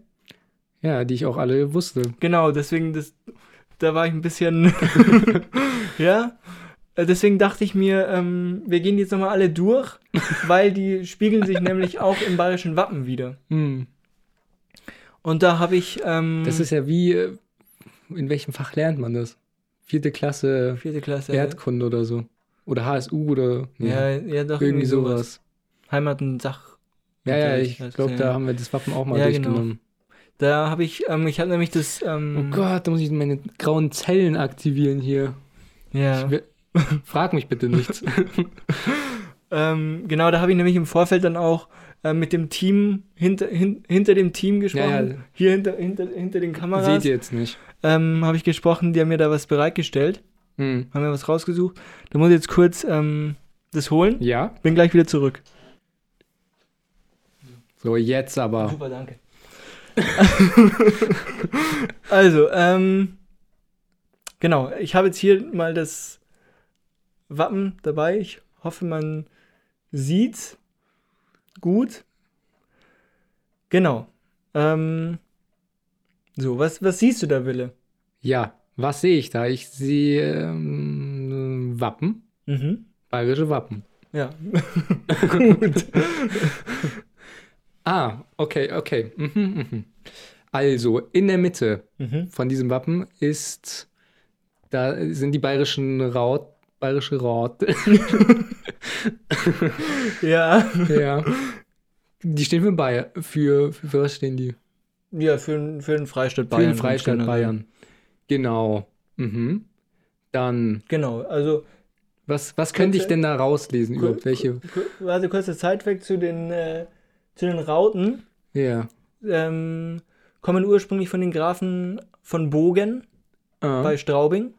Ja, die ich auch alle wusste. Genau, deswegen, das, da war ich ein bisschen, ja. Äh, Deswegen dachte ich mir, ähm, wir gehen jetzt nochmal alle durch, weil die spiegeln sich nämlich auch im bayerischen Wappen wieder. Hm. Und da habe ich, ähm, Das ist ja wie, äh, in welchem Fach lernt man das? Vierte Klasse vierte Klasse. Erdkunde oder so. Oder HSU oder nee, Ja, ja, doch, irgendwie sowas. Heimat und Sach. Ja, ja, ich halt, glaube, ja. da haben wir das Wappen auch mal Ja, genau. Da habe ich, ähm, ich habe nämlich das, Oh ähm, Gott, da muss ich meine grauen Zellen aktivieren hier. ja, will- Frag mich bitte nichts. ähm, genau, da habe ich nämlich im Vorfeld dann auch äh, mit dem Team, hinter, hin, hinter dem Team gesprochen. Ja, ja. Hier hinter, hinter, hinter den Kameras. Seht ihr jetzt nicht. ähm, habe ich gesprochen, die haben mir da was bereitgestellt, Hm. haben mir was rausgesucht. Da muss ich jetzt kurz ähm, das holen. Ja, Bin gleich wieder zurück. so jetzt aber. Super, danke. also, ähm, genau, ich habe jetzt hier mal das Wappen dabei. Ich hoffe, man sieht's gut. Genau. Ähm, so, was, was siehst du da, Wille? Ja, was sehe ich da? Ich sehe ähm, Wappen, Mhm. bayerische Wappen. Ja. Ah, okay, okay. Mhm, mhm. Also, in der Mitte Mhm. von diesem Wappen ist, da sind die bayerischen Raut, bayerische Raut. Ja. ja. Die stehen für Bayern. Für, für, für was stehen die? Ja, für, den- für den Freistaat Für Bayern. den Freistaat Bayern. Genau. Mhm. Dann, Genau, also was, was könnte ich Kurze- denn da rauslesen überhaupt? Welche? Kur- Warte, kurzer Zeitweg zu den, äh, zu den Rauten. Ja. Ähm, kommen ursprünglich von den Grafen von Bogen Ah. bei Straubing,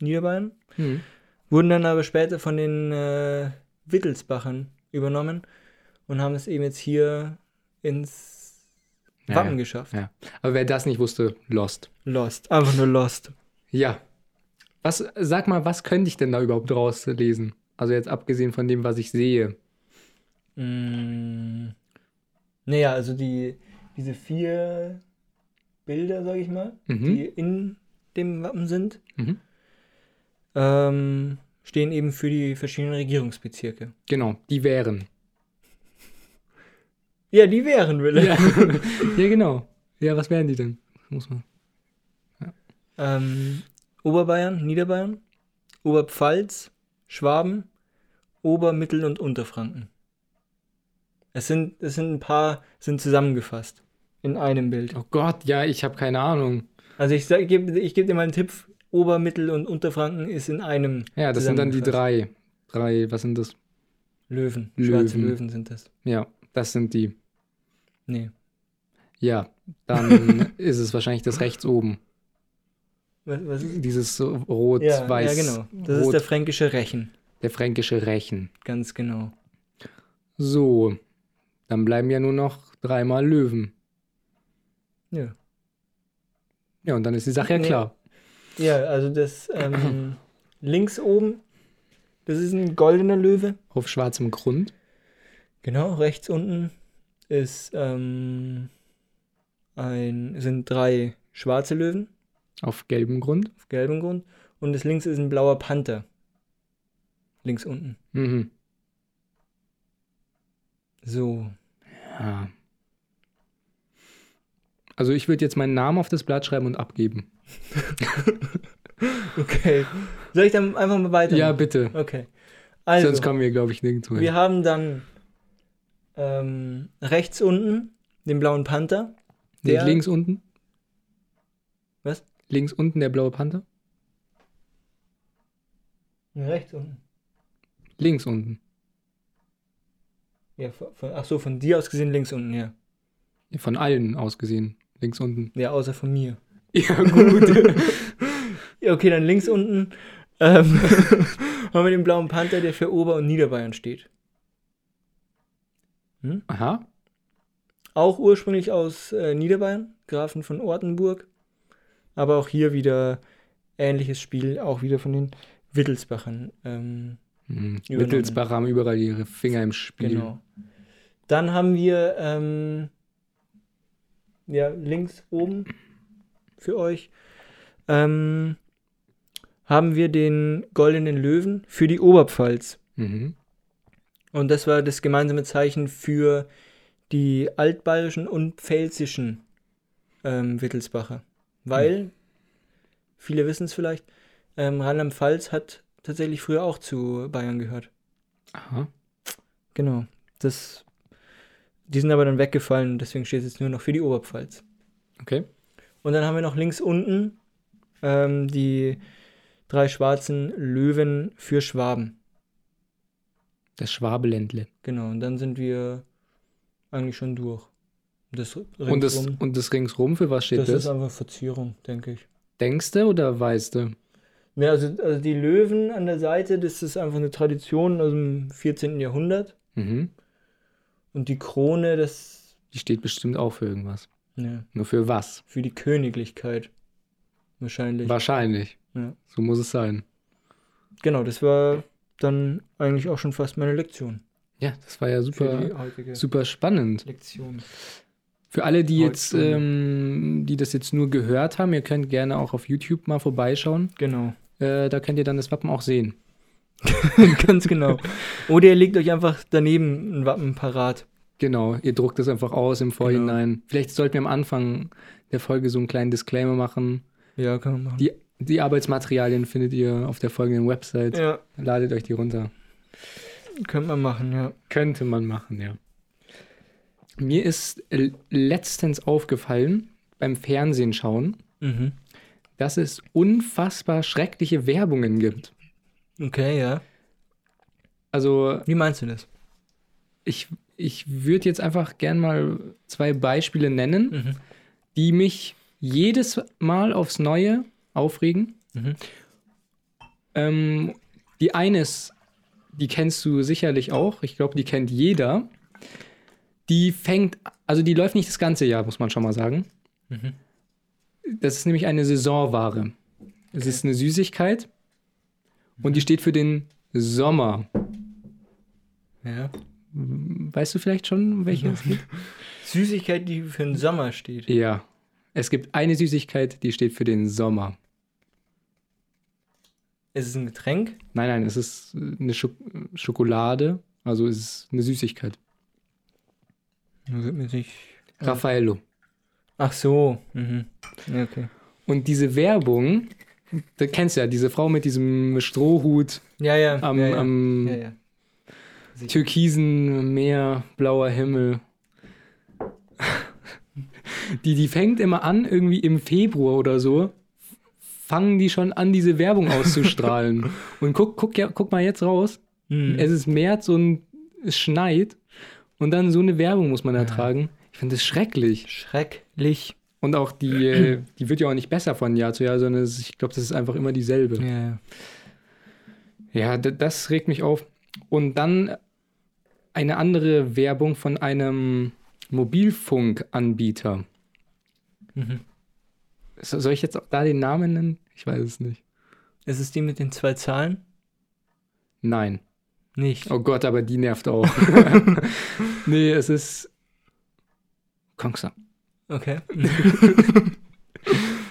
Niederbayern. Hm. Wurden dann aber später von den äh, Wittelsbachern übernommen und haben es eben jetzt hier ins Wappen ja. geschafft. Ja. Aber wer das nicht wusste, lost. Lost. Einfach nur Lost. Ja. Was, sag mal, was könnte ich denn da überhaupt rauslesen? Also jetzt abgesehen von dem, was ich sehe. Mm. Naja, also die, diese vier Bilder, sag ich mal, Mhm. die in dem Wappen sind, Mhm. ähm, stehen eben für die verschiedenen Regierungsbezirke. Genau, die wären. Ja, die wären, Wille. Ja. ja, genau. Ja, was wären die denn? Muss man. Ähm, Oberbayern, Niederbayern, Oberpfalz, Schwaben, Ober-, Mittel- und Unterfranken. Es sind, es sind ein paar, sind zusammengefasst in einem Bild. Oh Gott, ja, ich habe keine Ahnung. Also ich, ich gebe ich geb dir mal einen Tipp, Ober-, Mittel- und Unterfranken ist in einem Ja, das sind dann die drei. Drei, was sind das? Löwen. Löwen. Schwarze Löwen sind das. Ja, das sind die. Nee. Ja, dann ist es wahrscheinlich das rechts oben. Was, was ist? Dieses so rot, Ja, weiß. ja, genau. Das ist rot. der fränkische Rechen. Der fränkische Rechen. Ganz genau. So, dann bleiben ja nur noch dreimal Löwen. Ja. Ja, und dann ist die Sache ja klar. Ja, also das ähm, links oben, das ist ein goldener Löwe. Auf schwarzem Grund. Genau, rechts unten ist ähm, ein, sind drei schwarze Löwen Auf gelbem Grund. auf gelbem Grund und das links ist ein blauer Panther. Links unten. Mhm. So. Ja. Also ich würde jetzt meinen Namen auf das Blatt schreiben und abgeben. Okay. Soll ich dann einfach mal weiter? Ja, bitte. Okay. Also, Sonst kommen wir, glaube ich, nirgendwo hin. wir haben dann ähm, rechts unten den blauen Panther. Nee, der- links unten. Was? Links unten der blaue Panther. Rechts unten. Links unten. Ja, von, ach so, von dir aus gesehen links unten, ja. Von allen aus gesehen. Links unten. Ja, außer von mir. Ja, gut. Ja, okay, dann links unten ähm, haben wir den blauen Panther, der für Ober- und Niederbayern steht. Aha. Auch ursprünglich aus äh, Niederbayern, Grafen von Ortenburg. Aber auch hier wieder ähnliches Spiel, auch wieder von den Wittelsbachern. Ähm, Hm. Übernommen. Wittelsbach haben überall ihre Finger im Spiel. genau. Dann haben wir ähm, ja, links oben für euch ähm, haben wir den goldenen Löwen für die Oberpfalz. Mhm. Und das war das gemeinsame Zeichen für die altbayerischen und pfälzischen ähm, Wittelsbacher. Weil, viele wissen es vielleicht, ähm, Rheinland-Pfalz hat tatsächlich früher auch zu Bayern gehört. Aha. Genau. Das, die sind aber dann weggefallen, deswegen steht es jetzt nur noch für die Oberpfalz. Okay. Und dann haben wir noch links unten ähm, die drei schwarzen Löwen für Schwaben. Das Schwabeländle. Genau, und dann sind wir eigentlich schon durch. Das Und das, und das ringsrum, für was steht das das? ist einfach Verzierung, denke ich. Denkst du oder weißt du? Ja, also, also die Löwen an der Seite, das ist einfach eine Tradition aus dem 14. Jahrhundert. Mhm. Und die Krone, das Die steht bestimmt auch für irgendwas. ja, Nur für was? für die Königlichkeit. Wahrscheinlich. Wahrscheinlich. Ja. So muss es sein. Genau, das war dann eigentlich auch schon fast meine Lektion. Ja, das war ja super, super spannend. Lektion. Für alle, die jetzt, ähm, die das jetzt nur gehört haben, ihr könnt gerne auch auf YouTube mal vorbeischauen. Genau. Äh, da könnt ihr dann das Wappen auch sehen. Ganz genau. Oder ihr legt euch einfach daneben ein Wappen parat. Genau, ihr druckt das einfach aus im Vorhinein. Vielleicht sollten wir am Anfang der Folge so einen kleinen Disclaimer machen. Ja, kann man machen. Die, die Arbeitsmaterialien findet ihr auf der folgenden Website. ja, Ladet euch die runter. könnte man machen, ja. Könnte man machen, ja. Mir ist äh, letztens aufgefallen beim Fernsehen schauen, Mhm. Dass es unfassbar schreckliche Werbungen gibt. Okay, ja. Also Wie meinst du das? ich, ich würde jetzt einfach gern mal zwei Beispiele nennen, Mhm. die mich jedes Mal aufs Neue aufregen. Mhm. Ähm, die eine ist, die kennst du sicherlich auch. Ich glaube, die kennt jeder. Die fängt, also die läuft nicht das ganze Jahr, muss man schon mal sagen. Mhm. Das ist nämlich eine Saisonware. Es ist eine Süßigkeit und die steht für den Sommer. Ja. Weißt du vielleicht schon, welche es geht? Süßigkeit, die für den Sommer steht. Ja. Es gibt eine Süßigkeit, die steht für den Sommer. Ist es ein Getränk? Nein, nein, es ist eine Schok Schokolade, also es ist eine Süßigkeit. Wird mir nicht. Raffaello. Ach so. Mhm. Okay. Und diese Werbung, da kennst du ja, diese Frau mit diesem Strohhut Ja, ja. am, ja, ja. am ja, türkisen Meer, blauer Himmel. Die, die fängt immer an, irgendwie im Februar oder so, fangen die schon an, diese Werbung auszustrahlen. und guck, guck, ja, guck mal jetzt raus. Mhm. Es ist März und es schneit. Und dann so eine Werbung muss man ertragen. Ich finde das schrecklich. Schrecklich. Und auch die, äh, die wird ja auch nicht besser von Jahr zu Jahr, sondern es, ich glaube, das ist einfach immer dieselbe. Ja, ja. Das regt mich auf. Und dann eine andere Werbung von einem Mobilfunkanbieter. Mhm. So- Soll ich jetzt auch da den Namen nennen? Ich weiß es nicht. Ist es die mit den zwei Zahlen? Nein. Nicht. Oh Gott, aber die nervt auch. nee, es ist Kongsang. Okay.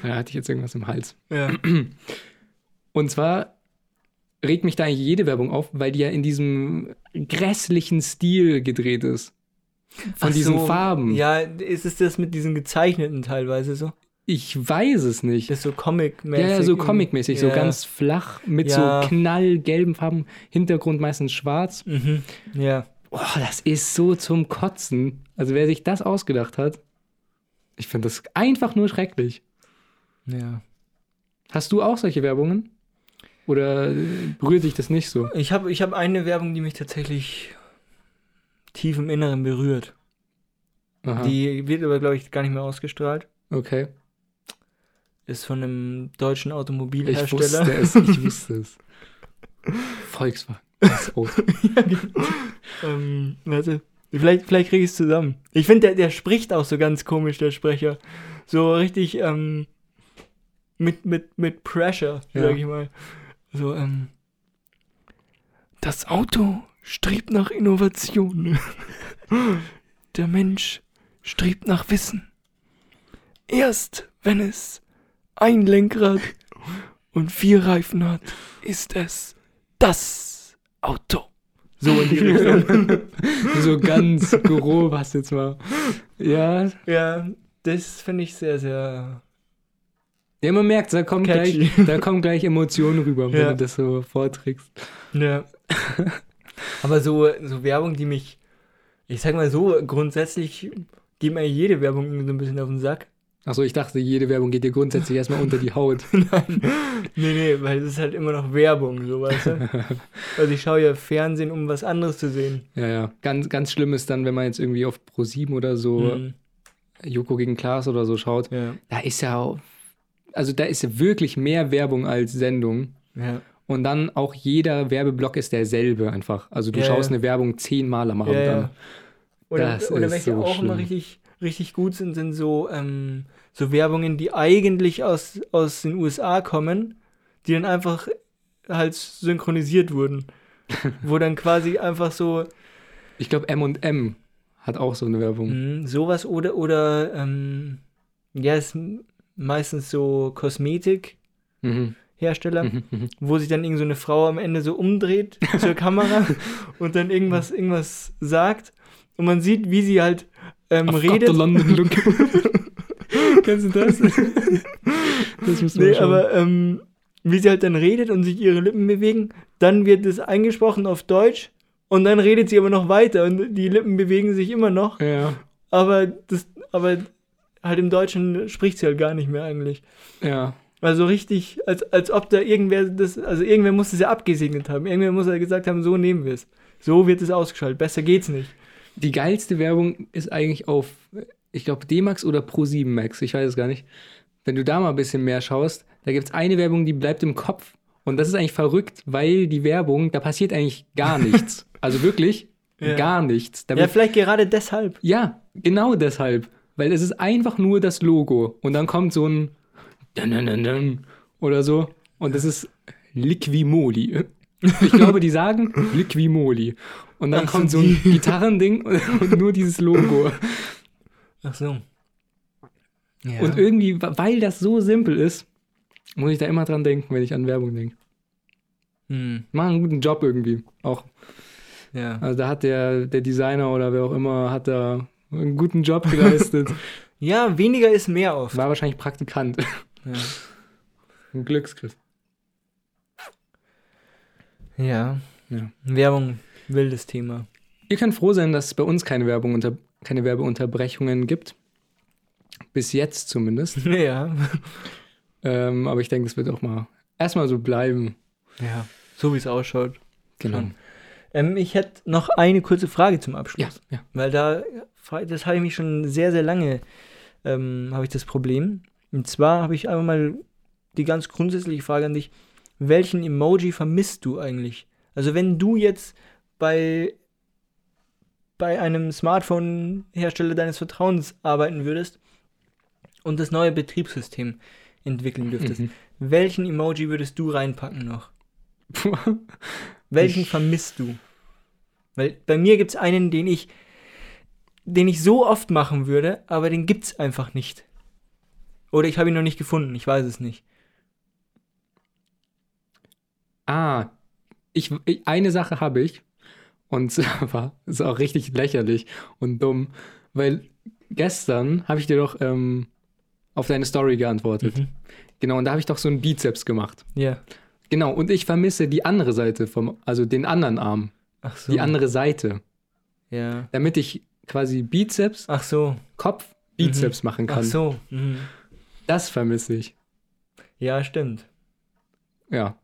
Da hatte ich jetzt irgendwas im Hals. ja. Und zwar regt mich da eigentlich jede Werbung auf, weil die ja in diesem grässlichen Stil gedreht ist. Von Ach diesen so, Farben. Ja, ist es das mit diesen gezeichneten teilweise so? Ich weiß es nicht. Das ist so Comic-mäßig. Ja, ja, so comic-mäßig, so Ja. ganz flach, mit Ja. so knallgelben Farben, Hintergrund meistens schwarz. Mhm. Ja. Oh, das ist so zum Kotzen. Also wer sich das ausgedacht hat, ich finde das einfach nur schrecklich. Ja. Hast du auch solche Werbungen? Oder äh, berührt dich das nicht so? Ich habe ich hab eine Werbung, die mich tatsächlich tief im Inneren berührt. Aha, Die wird aber, glaube ich, gar nicht mehr ausgestrahlt. okay. Ist von einem deutschen Ich Automobilhersteller. wusste es, ich wusste es. Volkswagen. Das Auto. ähm, warte. Vielleicht, vielleicht kriege ich es zusammen. Ich finde, der, der spricht auch so ganz komisch, der Sprecher. So richtig ähm, mit, mit, mit Pressure, Ja. sag ich mal. So, ähm. Das Auto strebt nach Innovation. Der Mensch strebt nach Wissen. Erst wenn es ein Lenkrad und vier Reifen hat, ist es das Auto. So in die Richtung. so ganz grob du jetzt mal. Ja, Ja, das finde ich sehr, sehr. ja man merkt, da kommen, Catchy. gleich, da kommen gleich Emotionen rüber, wenn Ja. du das so vorträgst. Ja. Aber so, so Werbung, die mich. Ich sag mal so, grundsätzlich geht mir jede Werbung so ein bisschen auf den Sack. Achso, ich dachte, jede Werbung geht dir grundsätzlich erstmal unter die Haut. Nein. Nee, nee, weil es ist halt immer noch Werbung, so weißt du. Also ich schaue ja Fernsehen, um was anderes zu sehen. Ja, ja. Ganz, ganz schlimm ist dann, wenn man jetzt irgendwie auf Pro7 oder so Mhm. Joko gegen Klaas oder so schaut. Ja. Da ist ja auch, also da ist ja wirklich mehr Werbung als Sendung. Ja. Und dann auch jeder Werbeblock ist derselbe einfach. Also du Ja, schaust eine Werbung zehnmal am Abend an. Oder, Das oder ist welche so auch immer schlimm. richtig, richtig gut sind, sind so, ähm, so Werbungen, die eigentlich aus, aus den USA kommen, die dann einfach halt synchronisiert wurden. Wo dann quasi einfach so Ich glaube, M&M hat auch so eine Werbung. mh, sowas oder, oder ähm, ja, ist meistens so Kosmetikhersteller, Mhm. Mhm. mhm. wo sich dann irgend so eine Frau am Ende so umdreht zur Kamera und dann irgendwas, irgendwas sagt und man sieht, wie sie halt ähm, I've got redet. the London Look. Kennst du das? das müssen wir Nee, schauen. aber ähm, wie sie halt dann redet und sich ihre Lippen bewegen, dann wird es eingesprochen auf Deutsch und dann redet sie aber noch weiter und die Lippen bewegen sich immer noch, Ja, aber das, aber halt im Deutschen spricht sie halt gar nicht mehr eigentlich. ja. Also richtig, als, als ob da irgendwer das, also irgendwer muss es ja abgesegnet haben. Irgendwer muss ja gesagt haben, so nehmen wir es. So wird es ausgeschaltet. Besser geht's nicht. Die geilste Werbung ist eigentlich auf, ich glaube, D-Max oder Pro7 Max, ich weiß es gar nicht. Wenn du da mal ein bisschen mehr schaust, da gibt es eine Werbung, die bleibt im Kopf. Und das ist eigentlich verrückt, weil die Werbung, da passiert eigentlich gar nichts. also wirklich Ja. gar nichts. Da Ja, vielleicht gerade deshalb. ja, genau deshalb. Weil es ist einfach nur das Logo. Und dann kommt so ein dun, dun, dun, dun oder so. Und das ist Liquimoli. Ich glaube, die sagen Liquimoli. Und dann kommt so ein Gitarrending und nur dieses Logo. Ach so. Ja. Und irgendwie, weil das so simpel ist, muss ich da immer dran denken, wenn ich an Werbung denke. hm, Machen einen guten Job irgendwie. Auch. ja. Also da hat der, der Designer oder wer auch immer, hat da einen guten Job geleistet. ja, weniger ist mehr oft. War wahrscheinlich Praktikant. Ja. Ein Glücksgriff. ja. Ja. Werbung, wildes Thema. Ihr könnt froh sein, dass es bei uns keine, Werbung unter, keine Werbeunterbrechungen gibt. Bis jetzt zumindest. Ja. ähm, aber ich denke, es wird auch mal erstmal so bleiben. Ja. So wie es ausschaut. Genau. Ähm, ich hätte noch eine kurze Frage zum Ja, Abschluss. ja. Weil da, das habe ich mich schon sehr, sehr lange, ähm, habe ich das Problem. Und zwar habe ich einfach mal die ganz grundsätzliche Frage an dich. welchen Emoji vermisst du eigentlich? Also wenn du jetzt bei, bei einem Smartphone-Hersteller deines Vertrauens arbeiten würdest und das neue Betriebssystem entwickeln dürftest, Mhm. welchen Emoji würdest du reinpacken noch? Welchen Ich- vermisst du? Weil bei mir gibt es einen, den ich, den ich so oft machen würde, aber den gibt es einfach nicht. Oder ich habe ihn noch nicht gefunden, ich weiß es nicht. Ah, ich, ich, eine Sache habe ich. Und zwar ist auch richtig lächerlich und dumm, weil gestern habe ich dir doch ähm, auf deine Story geantwortet. Mhm. Genau, und da habe ich doch so einen Bizeps gemacht. Ja. Genau, und ich vermisse die andere Seite vom, also den anderen Arm, Ach so. die andere Seite, Ja. damit ich quasi Bizeps, Ach so. Kopf, Bizeps machen kann. Ach so. Mhm. Das vermisse ich. Ja, stimmt. Ja,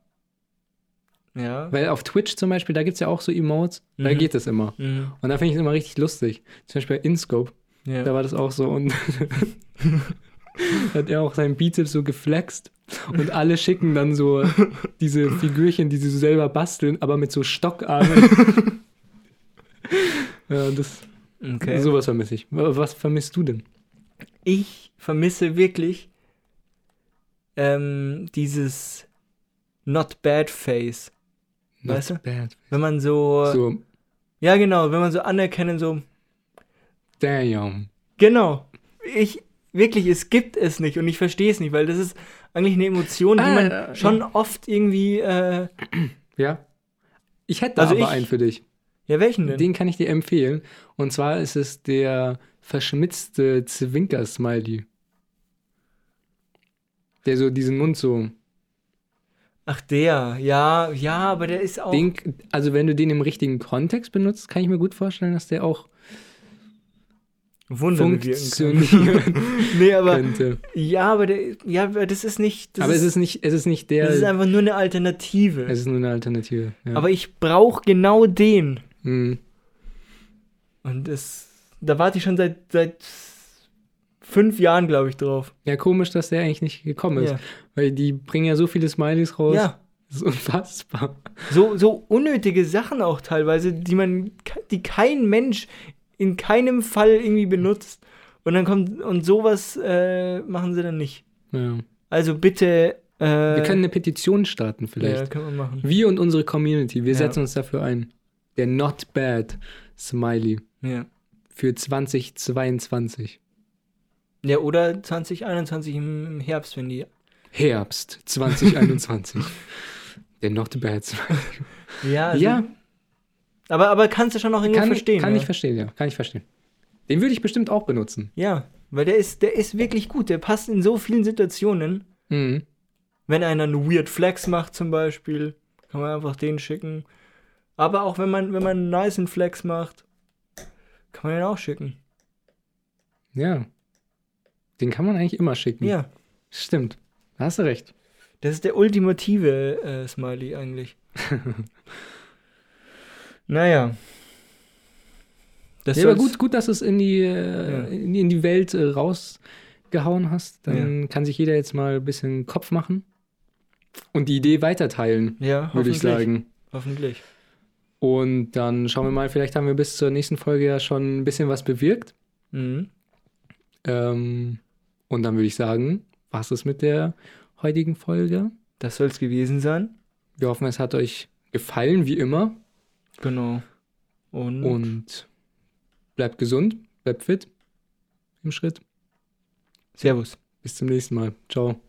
Ja. weil auf Twitch zum Beispiel, da gibt es ja auch so Emotes, da Mhm. geht das immer. Mhm. Und da finde ich es immer richtig lustig. Zum Beispiel bei InScope, Ja. da war das auch so und hat er auch seinen Bizeps so geflext und alle schicken dann so diese Figürchen, die sie so selber basteln, aber mit so Stockarmen. ja, das, okay. sowas vermisse ich. Wa- Was vermisst du denn? ich vermisse wirklich ähm, dieses Not Bad Face. Weißt Not bad. Wenn man so, So, Ja, genau, wenn man so anerkennen, so. damn. Genau. Ich. Wirklich, es gibt es nicht und ich verstehe es nicht, weil das ist eigentlich eine Emotion, die Ah, man schon oft irgendwie. Äh, Ja. Ich hätte Also aber ich- einen für dich. ja, welchen denn? Den kann ich dir empfehlen. Und zwar ist es der verschmitzte Zwinker-Smiley. Der so diesen Mund so. Ach, der. Ja, ja, aber der ist auch. Den, also, wenn du den im richtigen Kontext benutzt, kann ich mir gut vorstellen, dass der auch Wunder bewirken funktionieren kann. nee, aber. könnte. Ja, aber der. Ja, aber das ist nicht. Das Aber ist, es ist nicht, es ist nicht der. das ist einfach nur eine Alternative. es ist nur eine Alternative. Ja. Aber ich brauche genau den. Hm. Und das. Da warte ich schon seit, seit fünf Jahren, glaube ich, drauf. ja, komisch, dass der eigentlich nicht gekommen ist. Ja. Weil die bringen ja so viele Smileys raus. ja. Das ist unfassbar. So, so unnötige Sachen auch teilweise, die man, die kein Mensch in keinem Fall irgendwie benutzt. Und dann kommt, und sowas äh, machen sie dann nicht. Ja. Also bitte. Äh, Wir können eine Petition starten Ja, vielleicht. können wir machen. Wir und unsere Community, wir Ja. setzen uns dafür ein. Der Not Bad Smiley Ja. für 2022. Ja, oder 2021 im, Herbst, wenn die. Herbst 2021. Der Not Bad. Ja, also, ja, Aber, aber kannst du schon auch irgendwie kann, verstehen. kann ja? ich verstehen, ja. Kann ich verstehen. Den würde ich bestimmt auch benutzen. Ja, weil der ist, der ist wirklich gut. Der passt in so vielen Situationen. Mhm. Wenn einer einen Weird Flex macht zum Beispiel, kann man einfach den schicken. Aber auch wenn man, wenn man einen nicen Flex macht, kann man den auch schicken. Ja. Den kann man eigentlich immer schicken. Ja, Stimmt. Da hast du recht. das ist der ultimative äh, Smiley eigentlich. naja. Das ja, aber gut, gut, dass du es in die, äh, Ja. in, in die Welt äh, rausgehauen hast. Dann kann sich jeder jetzt mal ein bisschen Kopf machen und die Idee weiterteilen, Ja, würde ich hoffentlich. sagen. Hoffentlich. Und dann schauen wir mal, vielleicht haben wir bis zur nächsten Folge ja schon ein bisschen was bewirkt. Mhm. Ähm, und dann würde ich sagen, was ist mit der heutigen Folge? Das soll es gewesen sein. Wir hoffen, es hat euch gefallen, wie immer. Genau. Und, Und bleibt gesund, bleibt fit im Schritt. Servus. Bis zum nächsten Mal. Ciao.